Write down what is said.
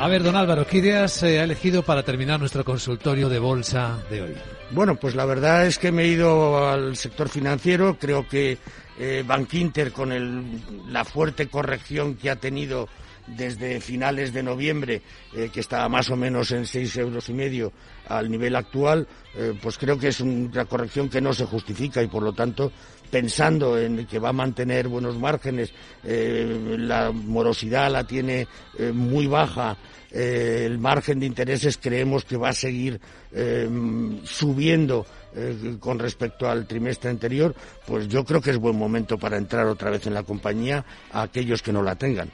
A ver, don Álvaro, ¿qué ideas se ha elegido para terminar nuestro consultorio de bolsa de hoy? Bueno, pues la verdad es que me he ido al sector financiero. Creo que eh, Bank Inter, con el, la fuerte corrección que ha tenido desde finales de noviembre, eh, que estaba más o menos en seis euros y medio al nivel actual, eh, pues creo que es una corrección que no se justifica y por lo tanto, pensando en que va a mantener buenos márgenes, eh, la morosidad la tiene muy baja, el margen de intereses creemos que va a seguir subiendo con respecto al trimestre anterior, pues yo creo que es buen momento para entrar otra vez en la compañía a aquellos que no la tengan.